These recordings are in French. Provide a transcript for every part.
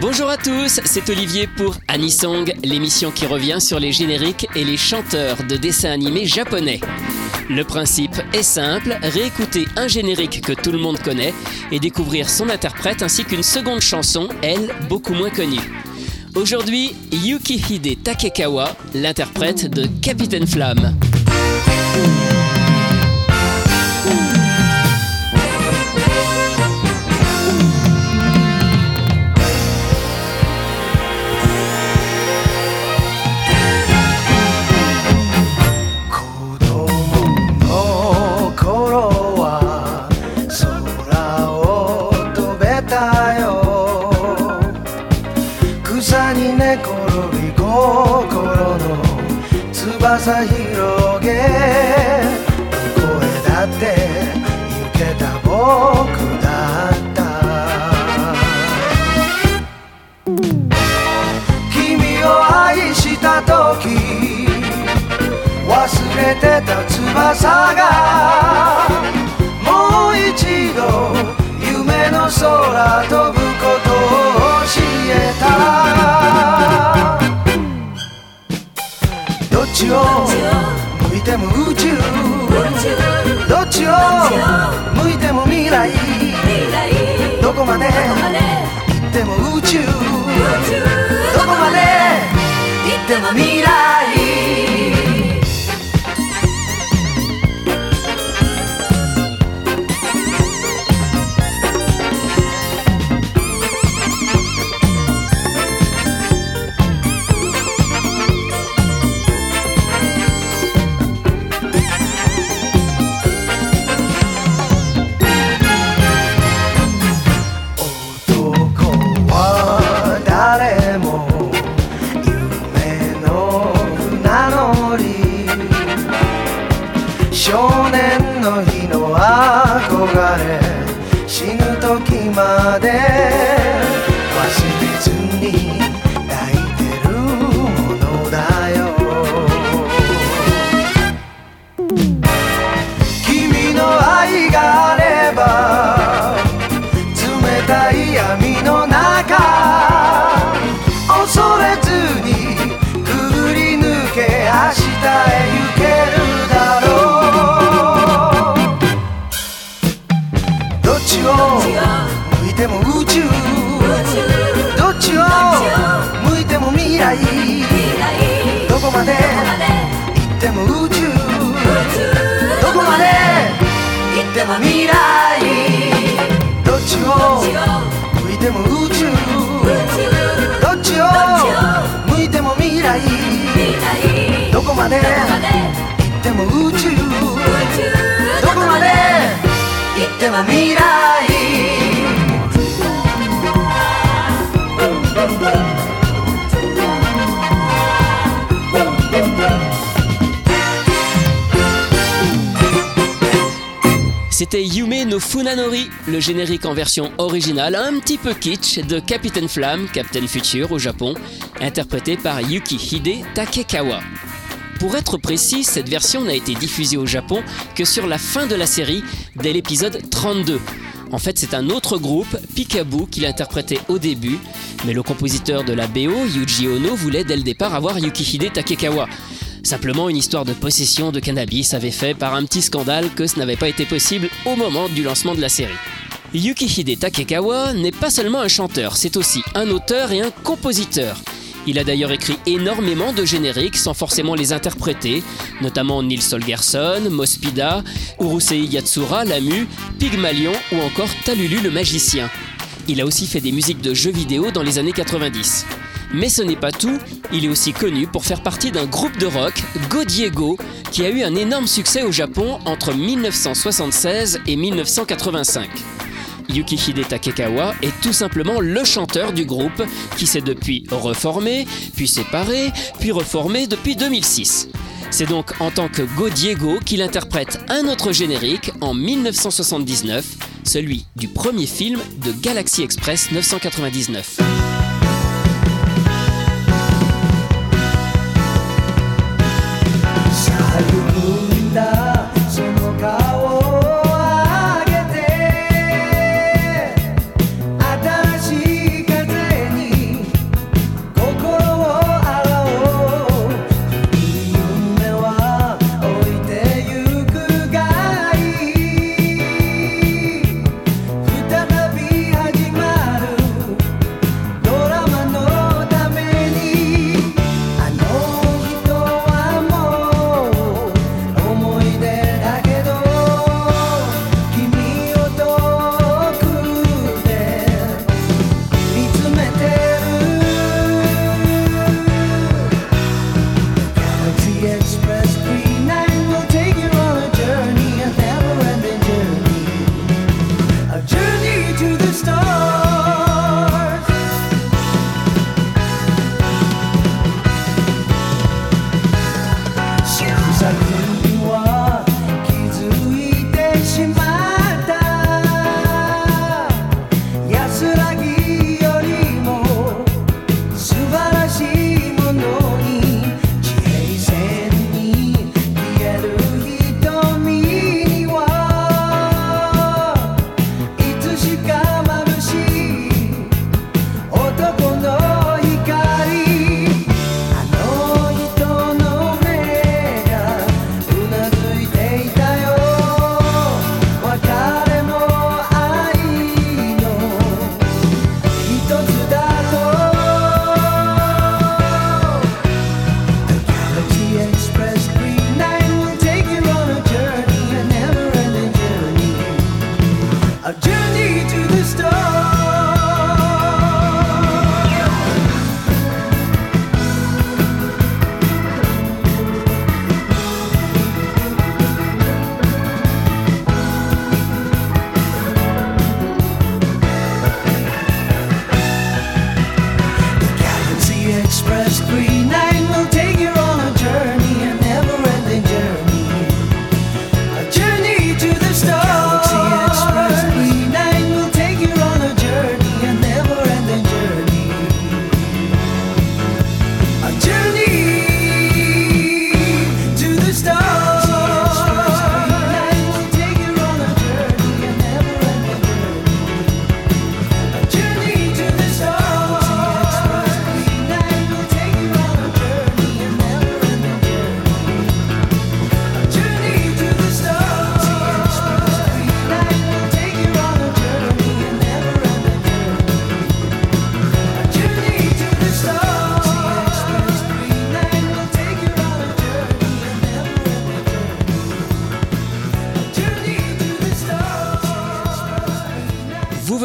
Bonjour à tous, c'est Olivier pour Anisong, l'émission qui revient sur les génériques et les chanteurs de dessins animés japonais. Le principe est simple, réécouter un générique que tout le monde connaît et découvrir son interprète ainsi qu'une seconde chanson, elle, beaucoup moins connue. Aujourd'hui, Yukihide Takekawa, l'interprète de Capitaine Flamme. 草に寝転び心の翼広げどこへだって行けた僕だった君を愛した時忘れてた翼がもう一度夢の空飛ぶことを。た。どっちを向いても宇宙。どっちを向いても未来。どこまで？行っても宇宙少年の日の憧れ死ぬ時まで忘れずに抱いてるものだよ君の愛があれば冷たい闇の中恐れずにくぐり抜け明日へも未来。どっちを？向いても宇宙どっちを？向いても未来。どこまで？C'était Yume no Funanori, le générique en version originale, un petit peu kitsch, de Capitaine Flamme, Captain Future au Japon, interprété par Yukihide Takekawa. Pour être précis, cette version n'a été diffusée au Japon que sur la fin de la série, dès l'épisode 32. En fait, c'est un autre groupe, Pikabu, qui l'interprétait au début, mais le compositeur de la BO, Yuji Ono, voulait dès le départ avoir Yukihide Takekawa. Simplement, une histoire de possession de cannabis avait fait par un petit scandale que ce n'avait pas été possible au moment du lancement de la série. Yukihide Takekawa n'est pas seulement un chanteur, c'est aussi un auteur et un compositeur. Il a d'ailleurs écrit énormément de génériques sans forcément les interpréter, notamment Nils Holgersson, Mospida, Urusei Yatsura, Lamu, Pygmalion ou encore Talulu le magicien. Il a aussi fait des musiques de jeux vidéo dans les années 90. Mais ce n'est pas tout, il est aussi connu pour faire partie d'un groupe de rock, Go Diego, qui a eu un énorme succès au Japon entre 1976 et 1985. Yukihide Takekawa est tout simplement le chanteur du groupe qui s'est depuis reformé, puis séparé, puis reformé depuis 2006. C'est donc en tant que Go Diego qu'il interprète un autre générique en 1979, celui du premier film de Galaxy Express 999.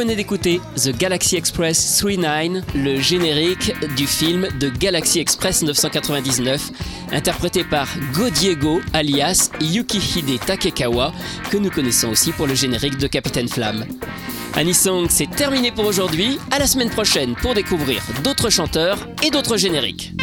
Venez d'écouter The Galaxy Express 39, le générique du film de Galaxy Express 999, interprété par Go Diego alias Yukihide Takekawa, que nous connaissons aussi pour le générique de Capitaine Flamme. Anisong, c'est terminé pour aujourd'hui. À la semaine prochaine pour découvrir d'autres chanteurs et d'autres génériques.